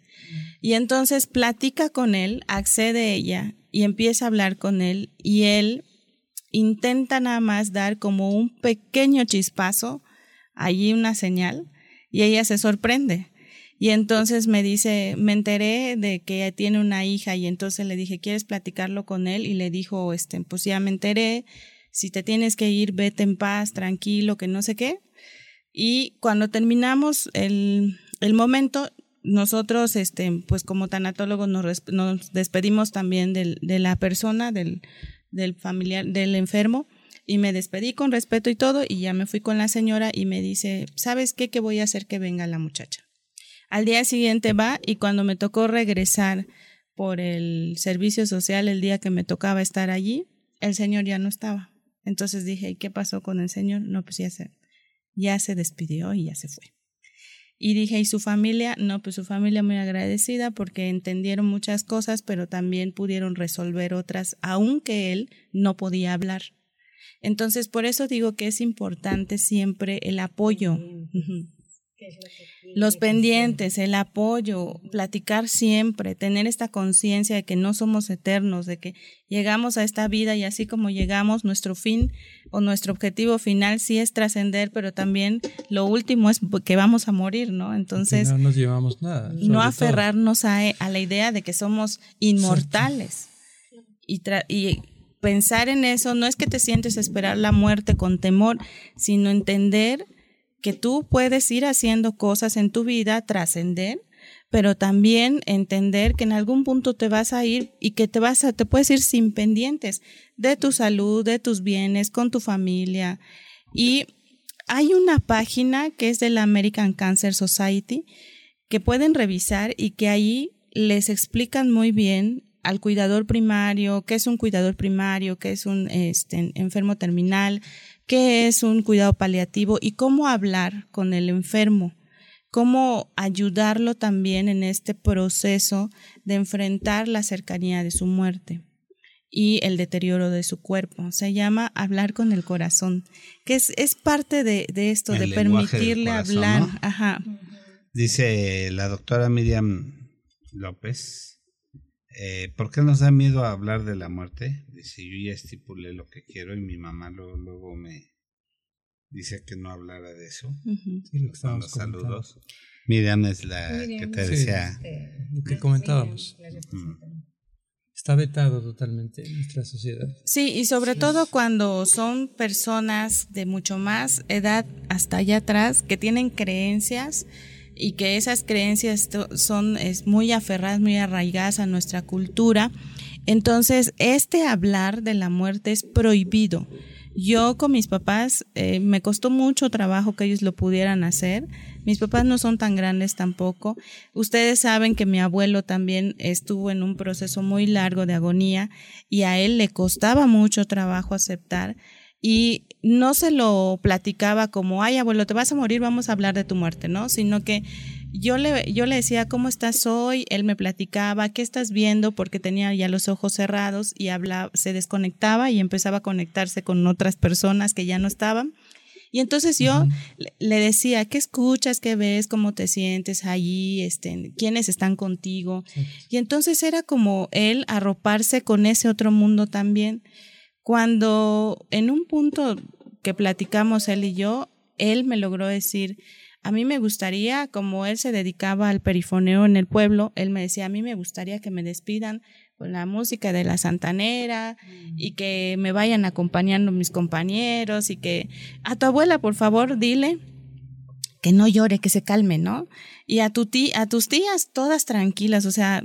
Y entonces platica con él, accede ella y empieza a hablar con él y él intenta nada más dar como un pequeño chispazo, allí una señal, y ella se sorprende. Y entonces me dice, me enteré de que tiene una hija y entonces le dije, ¿quieres platicarlo con él? Y le dijo, este, pues ya me enteré, si te tienes que ir, vete en paz, tranquilo, que no sé qué. Y cuando terminamos el, el momento, nosotros, este, pues como tanatólogos nos, nos despedimos también del, de la persona, del, del familiar, del enfermo, y me despedí con respeto y todo, y ya me fui con la señora y me dice, ¿sabes qué? Que voy a hacer que venga la muchacha. Al día siguiente va y cuando me tocó regresar por el servicio social el día que me tocaba estar allí, el señor ya no estaba. Entonces dije, ¿y qué pasó con el señor? No, pues ya se, ya se despidió y ya se fue. Y dije, ¿y su familia? No, pues su familia muy agradecida porque entendieron muchas cosas, pero también pudieron resolver otras, aunque él no podía hablar. Entonces, por eso digo que es importante siempre el apoyo. Los pendientes, el apoyo, platicar siempre, tener esta conciencia de que no somos eternos, de que llegamos a esta vida y así como llegamos, nuestro fin o nuestro objetivo final sí es trascender, pero también lo último es que vamos a morir, ¿no? Entonces, no nos llevamos nada. No aferrarnos a, a, la idea de que somos inmortales y, y pensar en eso no es que te sientes a esperar la muerte con temor, sino entender que tú puedes ir haciendo cosas en tu vida, trascender, pero también entender que en algún punto te vas a ir y que te vas a, te puedes ir sin pendientes de tu salud, de tus bienes, con tu familia. Y hay una página que es de la American Cancer Society que pueden revisar y que ahí les explican muy bien al cuidador primario, qué es un cuidador primario, qué es un este, enfermo terminal, qué es un cuidado paliativo y cómo hablar con el enfermo, cómo ayudarlo también en este proceso de enfrentar la cercanía de su muerte y el deterioro de su cuerpo. Se llama hablar con el corazón, que es, es parte de, de esto, de permitirle hablar. Ajá. Dice la doctora Miriam López, eh, ¿Por qué nos da miedo a hablar de la muerte? Dice, yo ya estipulé lo que quiero y mi mamá luego, luego me dice que no hablara de eso. Sí, lo que estábamos saludos. Miriam es la que te decía. lo que comentábamos. Está vetado totalmente en nuestra sociedad. Sí, y sobre todo cuando son personas de mucho más edad hasta allá atrás que tienen creencias y que esas creencias son es muy aferradas, muy arraigadas a nuestra cultura. Entonces, este hablar de la muerte es prohibido. Yo con mis papás eh, me costó mucho trabajo que ellos lo pudieran hacer. Mis papás no son tan grandes tampoco. Ustedes saben que mi abuelo también estuvo en un proceso muy largo de agonía y a él le costaba mucho trabajo aceptar y no se lo platicaba como, ay abuelo, te vas a morir, vamos a hablar de tu muerte, ¿no? Sino que yo le, yo le decía, ¿cómo estás hoy? Él me platicaba, ¿qué estás viendo? Porque tenía ya los ojos cerrados y hablaba, se desconectaba y empezaba a conectarse con otras personas que ya no estaban. Y entonces yo le decía, ¿qué escuchas? ¿Qué ves? ¿Cómo te sientes allí? Este, ¿Quiénes están contigo? Y entonces era como él arroparse con ese otro mundo también. Cuando en un punto que platicamos él y yo, él me logró decir, a mí me gustaría, como él se dedicaba al perifoneo en el pueblo, él me decía, a mí me gustaría que me despidan con la música de la santanera y que me vayan acompañando mis compañeros y que a tu abuela, por favor, dile que no llore, que se calme, ¿no? Y a tu a tus tías todas tranquilas, o sea,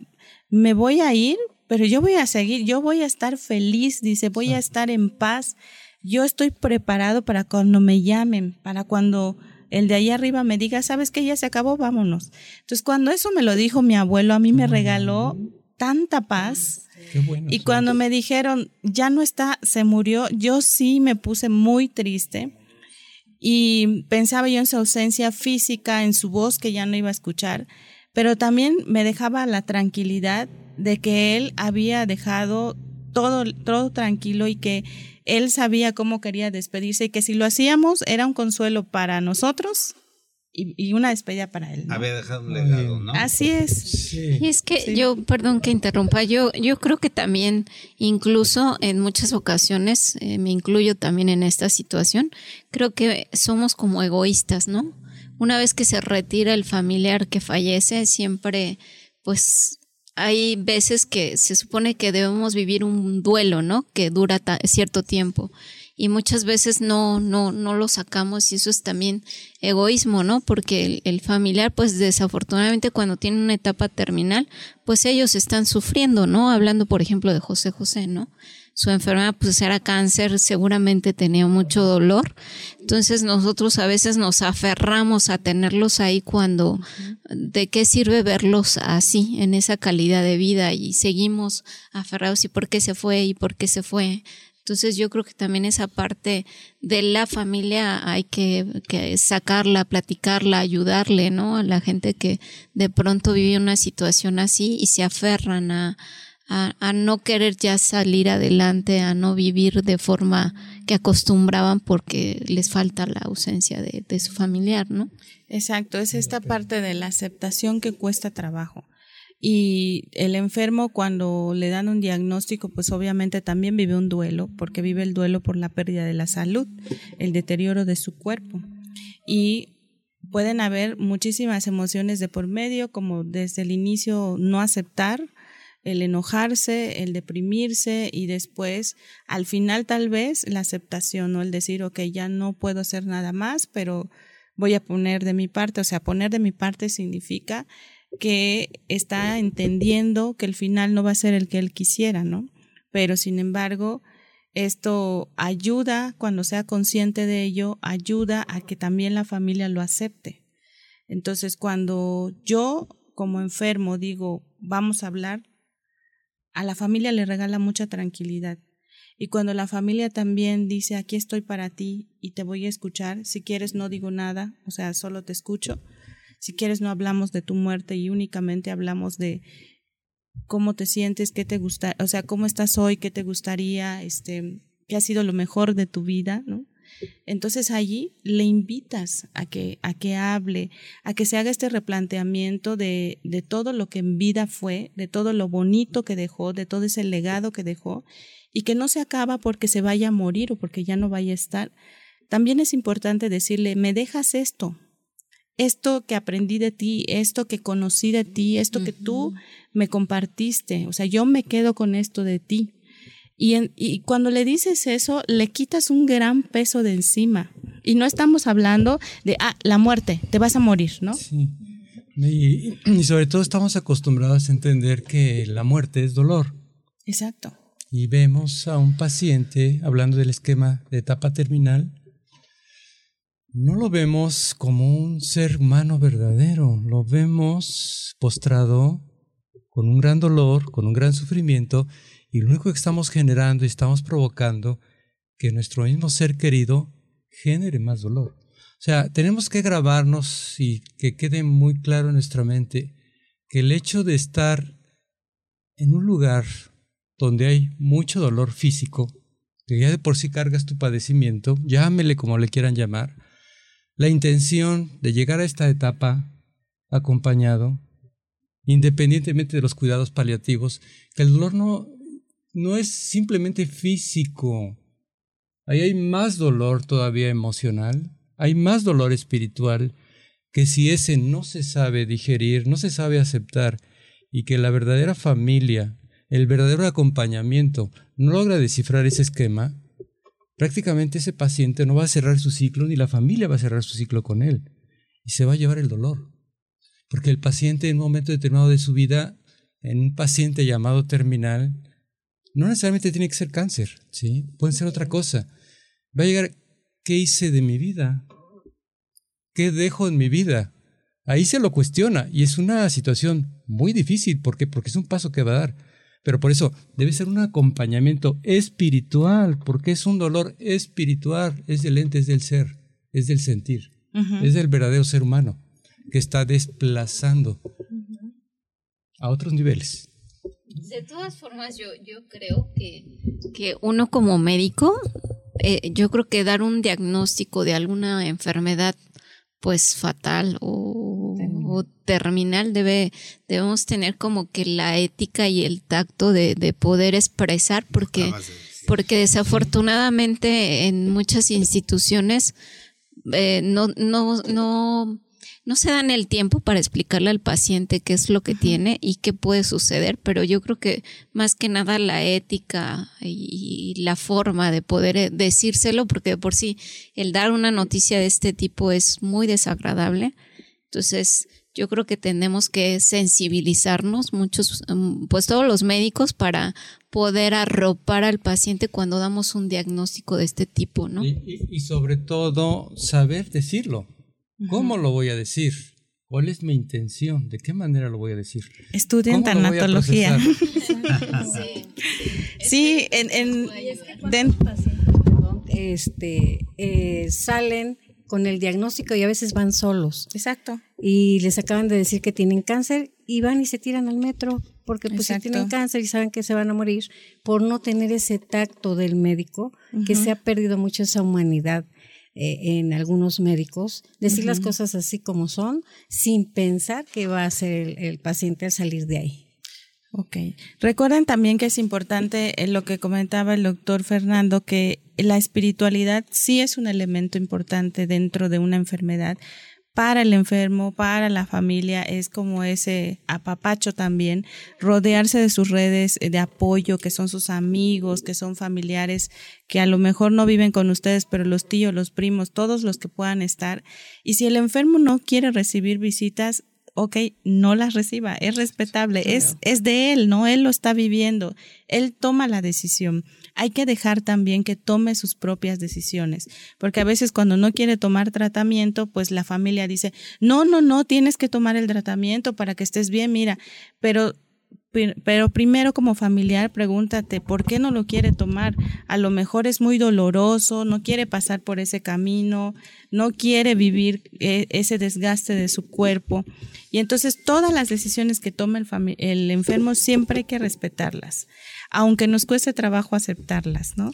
me voy a ir, pero yo voy a seguir, yo voy a estar feliz, dice, voy a estar en paz. Yo estoy preparado para cuando me llamen, para cuando el de ahí arriba me diga, sabes que ya se acabó, vámonos. Entonces, cuando eso me lo dijo mi abuelo, a mí me regaló tanta paz. y cuando me dijeron, ya no está, se murió, yo sí me puse muy triste. Y pensaba yo en su ausencia física, en su voz que ya no iba a escuchar, pero también me dejaba la tranquilidad de que él había dejado todo, todo tranquilo y que él sabía cómo quería despedirse y que si lo hacíamos era un consuelo para nosotros y, una despedida para él. Había dejado un legado, ¿no? Así es. Y es que yo, perdón que interrumpa, yo, yo creo que también, incluso en muchas ocasiones, eh, me incluyo también en esta situación, creo que somos como egoístas, ¿no? Una vez que se retira el familiar que fallece, siempre, pues, hay veces que se supone que debemos vivir un duelo, ¿no? Que dura cierto tiempo y muchas veces no, no, no lo sacamos y eso es también egoísmo, ¿no? Porque el, familiar, pues desafortunadamente cuando tiene una etapa terminal, pues ellos están sufriendo, ¿no? Hablando, por ejemplo, de José José, ¿no? Su enfermedad pues era cáncer, seguramente tenía mucho dolor. Entonces nosotros a veces nos aferramos a tenerlos ahí cuando de qué sirve verlos así, en esa calidad de vida y seguimos aferrados y por qué se fue y por qué se fue entonces yo creo que también esa parte de la familia hay que, sacarla, platicarla, ayudarle, ¿no? A la gente que de pronto vive una situación así y se aferran a, a, no querer ya salir adelante, a no vivir de forma que acostumbraban porque les falta la ausencia de, de su familiar, ¿no? Exacto, es esta parte de la aceptación que cuesta trabajo. Y el enfermo cuando le dan un diagnóstico, pues obviamente también vive un duelo, porque vive el duelo por la pérdida de la salud, el deterioro de su cuerpo. Y pueden haber muchísimas emociones de por medio, como desde el inicio no aceptar, el enojarse, el deprimirse y después al final tal vez la aceptación o el decir, ok, ya no puedo hacer nada más, pero voy a poner de mi parte, o sea, poner de mi parte significa que está entendiendo que el final no va a ser el que él quisiera, ¿no? Pero sin embargo, esto ayuda, cuando sea consciente de ello, ayuda a que también la familia lo acepte. Entonces, cuando yo como enfermo digo, vamos a hablar, a la familia le regala mucha tranquilidad. Y cuando la familia también dice, aquí estoy para ti y te voy a escuchar, si quieres no digo nada, o sea, solo te escucho, si quieres no hablamos de tu muerte y únicamente hablamos de cómo te sientes, qué te gusta, o sea, cómo estás hoy, qué te gustaría, este, qué ha sido lo mejor de tu vida, ¿no? Entonces allí le invitas a que, a que hable, a que se haga este replanteamiento de, de todo lo que en vida fue, de todo lo bonito que dejó, de todo ese legado que dejó, y que no se acaba porque se vaya a morir o porque ya no vaya a estar. También es importante decirle, me dejas esto, esto que aprendí de ti, esto que conocí de ti, esto que tú me compartiste, o sea, yo me quedo con esto de ti. Y, y, cuando le dices eso, le quitas un gran peso de encima. Y no estamos hablando de, ah, la muerte, te vas a morir, ¿no? Sí. Y, y sobre todo estamos acostumbrados a entender que la muerte es dolor. Exacto. Y vemos a un paciente, hablando del esquema de etapa terminal, no lo vemos como un ser humano verdadero, lo vemos postrado con un gran dolor, con un gran sufrimiento, y lo único que estamos generando y estamos provocando que nuestro mismo ser querido genere más dolor. O sea, tenemos que grabarnos y que quede muy claro en nuestra mente que el hecho de estar en un lugar donde hay mucho dolor físico, que ya de por sí cargas tu padecimiento, llámele como le quieran llamar, la intención de llegar a esta etapa acompañado, independientemente de los cuidados paliativos, que el dolor no, no es simplemente físico. Ahí hay más dolor todavía emocional, hay más dolor espiritual, que si ese no se sabe digerir, no se sabe aceptar, y que la verdadera familia, el verdadero acompañamiento, no logra descifrar ese esquema, prácticamente ese paciente no va a cerrar su ciclo ni la familia va a cerrar su ciclo con él y se va a llevar el dolor. Porque el paciente en un momento determinado de su vida, en un paciente llamado terminal, no necesariamente tiene que ser cáncer, ¿sí? Puede ser otra cosa. Va a llegar, ¿qué hice de mi vida? ¿Qué dejo en mi vida? Ahí se lo cuestiona y es una situación muy difícil. ¿Por qué? Porque es un paso que va a dar. Pero por eso debe ser un acompañamiento espiritual, porque es un dolor espiritual, es del ente, es del ser, es del sentir, es del verdadero ser humano que está desplazando a otros niveles. De todas formas, yo, yo creo que, que uno como médico, eh, yo creo que dar un diagnóstico de alguna enfermedad pues fatal o, terminal. debe debemos tener como que la ética y el tacto de, de poder expresar porque porque desafortunadamente en muchas instituciones eh, no no no no se dan el tiempo para explicarle al paciente qué es lo que tiene y qué puede suceder, pero yo creo que más que nada la ética y, la forma de poder eh, decírselo, porque por sí el dar una noticia de este tipo es muy desagradable. Entonces, yo creo que tenemos que sensibilizarnos muchos, mm, pues todos los médicos para poder arropar al paciente cuando damos un diagnóstico de este tipo, ¿no? y sobre todo saber decirlo. ¿Cómo lo voy a decir? ¿Cuál es mi intención? ¿De qué manera lo voy a decir? Estudien tanatología. sí. en, en este, eh, salen con el diagnóstico y a veces van solos. Exacto. Y les acaban de decir que tienen cáncer y van y se tiran al metro porque pues si tienen cáncer y saben que se van a morir por no tener ese tacto del médico, que se ha perdido mucho esa humanidad eh, en algunos médicos, decir las cosas así como son, sin pensar que va a ser el, paciente al salir de ahí. Ok. Recuerden también que es importante eh, lo que comentaba el doctor Fernando, que la espiritualidad sí es un elemento importante dentro de una enfermedad para el enfermo, para la familia, es como ese apapacho también, rodearse de sus redes de apoyo, que son sus amigos, que son familiares, que a lo mejor no viven con ustedes, pero los tíos, los primos, todos los que puedan estar. Y si el enfermo no quiere recibir visitas, ok, no las reciba, es respetable, es, es de él, ¿no? Él lo está viviendo, él toma la decisión. Hay que dejar también que tome sus propias decisiones, porque a veces cuando no quiere tomar tratamiento, pues la familia dice, no, no, no, tienes que tomar el tratamiento para que estés bien, mira, pero pero primero como familiar pregúntate por qué no lo quiere tomar. A lo mejor es muy doloroso, no quiere pasar por ese camino, no quiere vivir eh, ese desgaste de su cuerpo. Y entonces todas las decisiones que toma el, el enfermo siempre hay que respetarlas, aunque nos cueste trabajo aceptarlas, ¿no?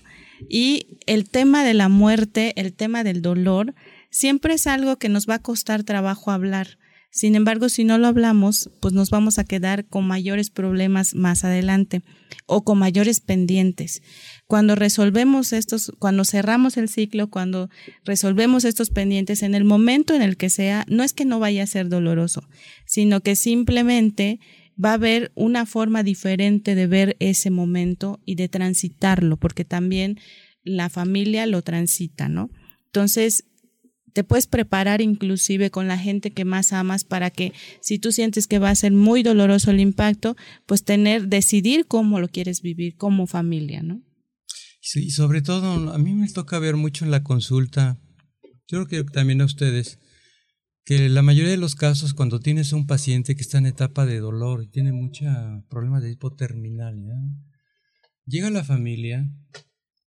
Y el tema de la muerte, el tema del dolor, siempre es algo que nos va a costar trabajo hablar sin embargo, si no lo hablamos, pues nos vamos a quedar con mayores problemas más adelante o con mayores pendientes. Cuando resolvemos estos, cuando cerramos el ciclo, cuando resolvemos estos pendientes en el momento en el que sea, no es que no vaya a ser doloroso, sino que simplemente va a haber una forma diferente de ver ese momento y de transitarlo, porque también la familia lo transita, ¿no? Entonces, te puedes preparar inclusive con la gente que más amas para que si tú sientes que va a ser muy doloroso el impacto, pues tener, decidir cómo lo quieres vivir como familia, ¿no? Sí, sobre todo a mí me toca ver mucho en la consulta, yo creo que también a ustedes, que la mayoría de los casos cuando tienes un paciente que está en etapa de dolor y tiene mucho problema de hipoterminalidad, llega la familia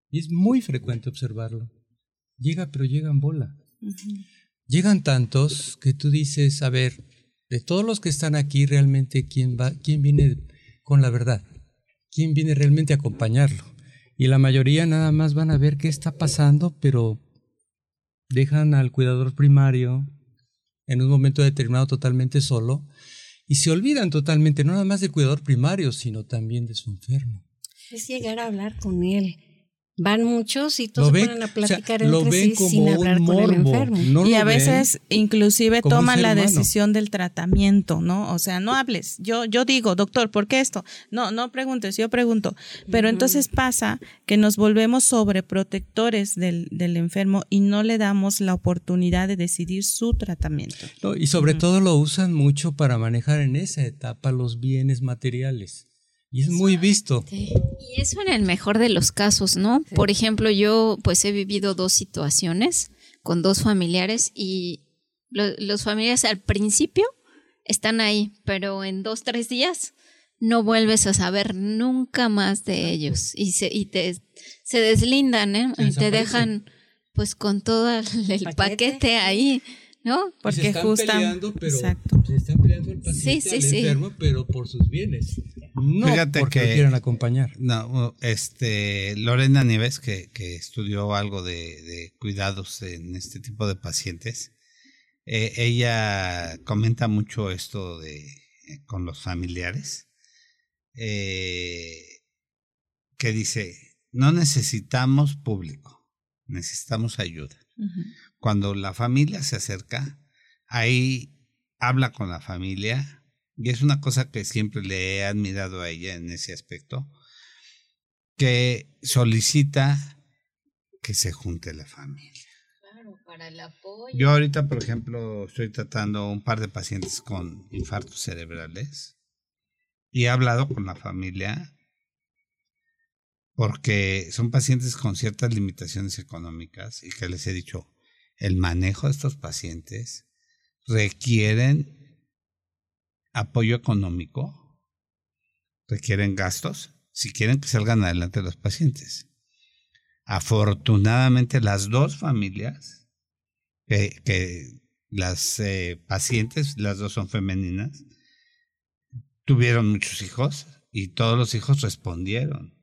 y es muy frecuente observarlo. Llega, pero llega en bola. Llegan tantos que tú dices, a ver, de todos los que están aquí, realmente, ¿quién, va, quién viene con la verdad? ¿Quién viene realmente a acompañarlo? Y la mayoría nada más van a ver qué está pasando, pero dejan al cuidador primario en un momento determinado totalmente solo y se olvidan totalmente no nada más del cuidador primario, sino también de su enfermo. Es llegar a hablar con él, van muchos y todos se ponen a platicar entre sí sin hablar con el enfermo. y a veces inclusive toman la decisión del tratamiento, ¿no? O sea, no hables. Yo yo digo, doctor, ¿por qué esto? No, no preguntes, yo pregunto. Pero entonces pasa que nos volvemos sobreprotectores del, del enfermo y no le damos la oportunidad de decidir su tratamiento. y sobre todo lo usan mucho para manejar en esa etapa los bienes materiales. Y es muy visto. Y eso en el mejor de los casos, ¿no? Por ejemplo, yo pues he vivido dos situaciones con dos familiares y los familiares al principio están ahí, pero en dos, tres días no vuelves a saber nunca más de ellos. Y se, y te, se deslindan, ¿eh? Y te dejan pues con todo el, paquete ahí ¿no? Porque se están justo. peleando, pero Exacto. se están peleando el paciente Sí, sí, al sí. enfermo, pero por sus bienes. No Fíjate porque que- lo quieran acompañar. No, este, Lorena Nieves, que, que estudió algo de, de cuidados en este tipo de pacientes, eh, ella comenta mucho esto de eh, con los familiares, eh, que dice, no necesitamos público, necesitamos ayuda. Ujú. Cuando la familia se acerca, ahí habla con la familia, y es una cosa que siempre le he admirado a ella en ese aspecto, que solicita que se junte la familia. Claro, para el apoyo. Yo ahorita, por ejemplo, estoy tratando un par de pacientes con infartos cerebrales y he hablado con la familia porque son pacientes con ciertas limitaciones económicas y que les he dicho, el manejo de estos pacientes requieren apoyo económico, requieren gastos, si quieren que salgan adelante los pacientes. Afortunadamente las dos familias, que, las eh, pacientes, las dos son femeninas, tuvieron muchos hijos y todos los hijos respondieron.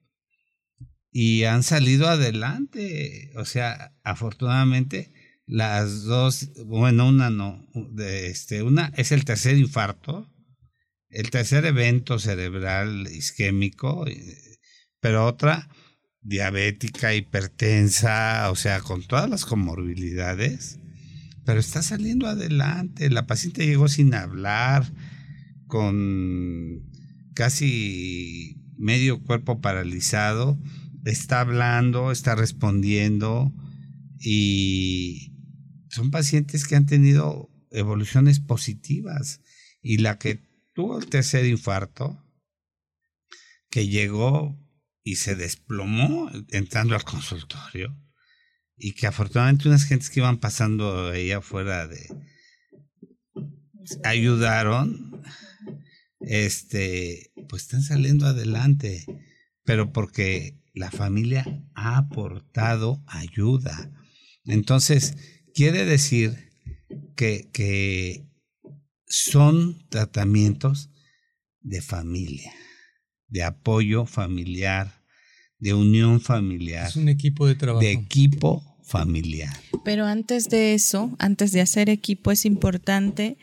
Y han salido adelante. O sea, afortunadamente las dos, bueno, una no, este, una es el tercer infarto, el tercer evento cerebral isquémico, eh, pero otra diabética, hipertensa, o sea, con todas las comorbilidades, pero está saliendo adelante. La paciente llegó sin hablar, con casi medio cuerpo paralizado, está hablando, está respondiendo y son pacientes que han tenido evoluciones positivas. Y la que tuvo el tercer infarto, que llegó y se desplomó entrando al consultorio y que afortunadamente unas gentes que iban pasando ella fuera de ayudaron este pues están saliendo adelante. Pero porque la familia ha aportado ayuda. Entonces quiere decir que, que son tratamientos de familia de apoyo familiar de unión familiar Es un equipo de trabajo. de equipo familiar Pero antes de eso, antes de hacer equipo, es importante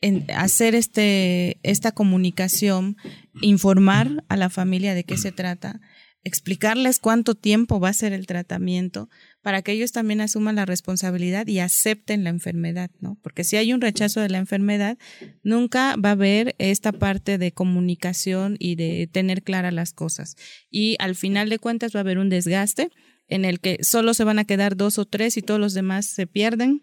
en hacer este, esta comunicación, informar a la familia de qué se trata, explicarles cuánto tiempo va a ser el tratamiento para que ellos también asuman la responsabilidad y acepten la enfermedad, ¿no? Porque si hay un rechazo de la enfermedad, nunca va a haber esta parte de comunicación y de tener claras las cosas. Y al final de cuentas va a haber un desgaste en el que solo se van a quedar dos o tres y todos los demás se pierden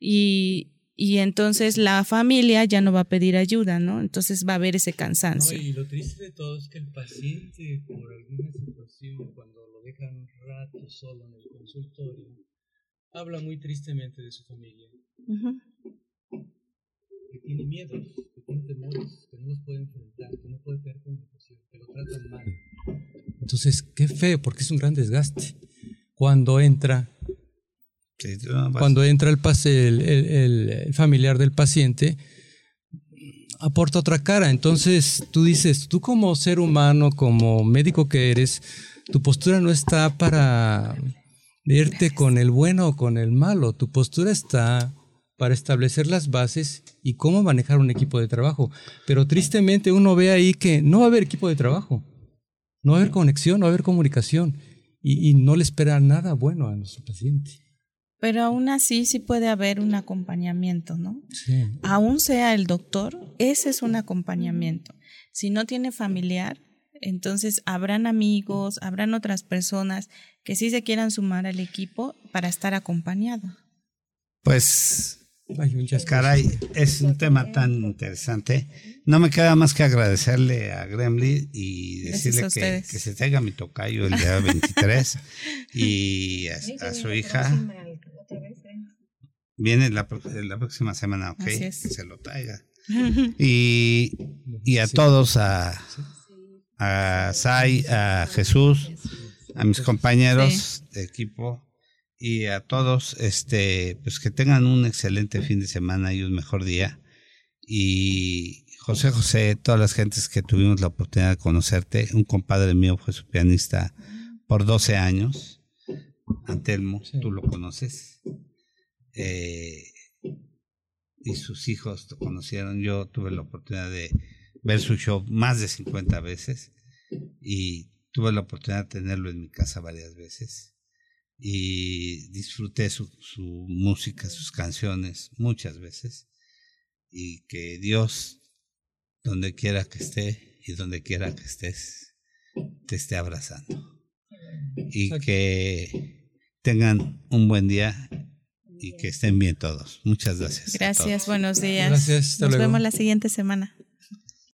y, y entonces la familia ya no va a pedir ayuda, ¿no? Entonces va a haber ese No, cansancio. y lo triste de todo es que el paciente, por alguna situación, cuando lo dejan un rato solo en el consultorio, habla muy tristemente de su familia, Ujú. que tiene miedos, que tiene temores, que no los puede enfrentar, que no puede tener comunicación, que lo tratan mal. Entonces, qué feo, porque es un gran desgaste. Cuando entra Sí, tú no vas- cuando entra el, pase- el, el- el- el familiar del paciente, aporta otra cara. Entonces tú dices, tú como ser humano, como médico que eres, tu postura no está para irte con el bueno o con el malo. Tu postura está para establecer las bases y cómo manejar un equipo de trabajo. Pero tristemente uno ve ahí que no va a haber equipo de trabajo. No va a haber conexión, no va a haber comunicación. Y, y no le espera nada bueno a nuestro paciente. Pero aún así sí puede haber un acompañamiento, ¿no? Sí. Aún sea el doctor, ese es un acompañamiento. Si no tiene familiar, entonces habrán amigos, habrán otras personas que sí se quieran sumar al equipo para estar acompañado. Pues Hay muchas Caray, es un tema tan interesante. No me queda más que agradecerle a Gremlin y decirle que, que se traiga mi tocayo el día 23 y a, a su hija. Viene la, pro- la próxima semana, ok. Así Que es. se lo traiga. Y, y a todos, a, a Sai, a Jesús, a mis compañeros de equipo y a todos, este, pues que tengan un excelente fin de semana y un mejor día. Y José José, todas las gentes que tuvimos la oportunidad de conocerte, un compadre mío fue su pianista por 12 años, Antelmo, tú lo conoces. Eh, y sus hijos conocieron. Yo tuve la oportunidad de ver su show más de 50 veces y tuve la oportunidad de tenerlo en mi casa varias veces. Y disfruté su, música, sus canciones muchas veces. Y que Dios, donde quiera que esté y donde quiera que estés, te esté abrazando. Y que tengan un buen día y que estén bien todos. Muchas gracias. Gracias, buenos días. Nos vemos la siguiente semana.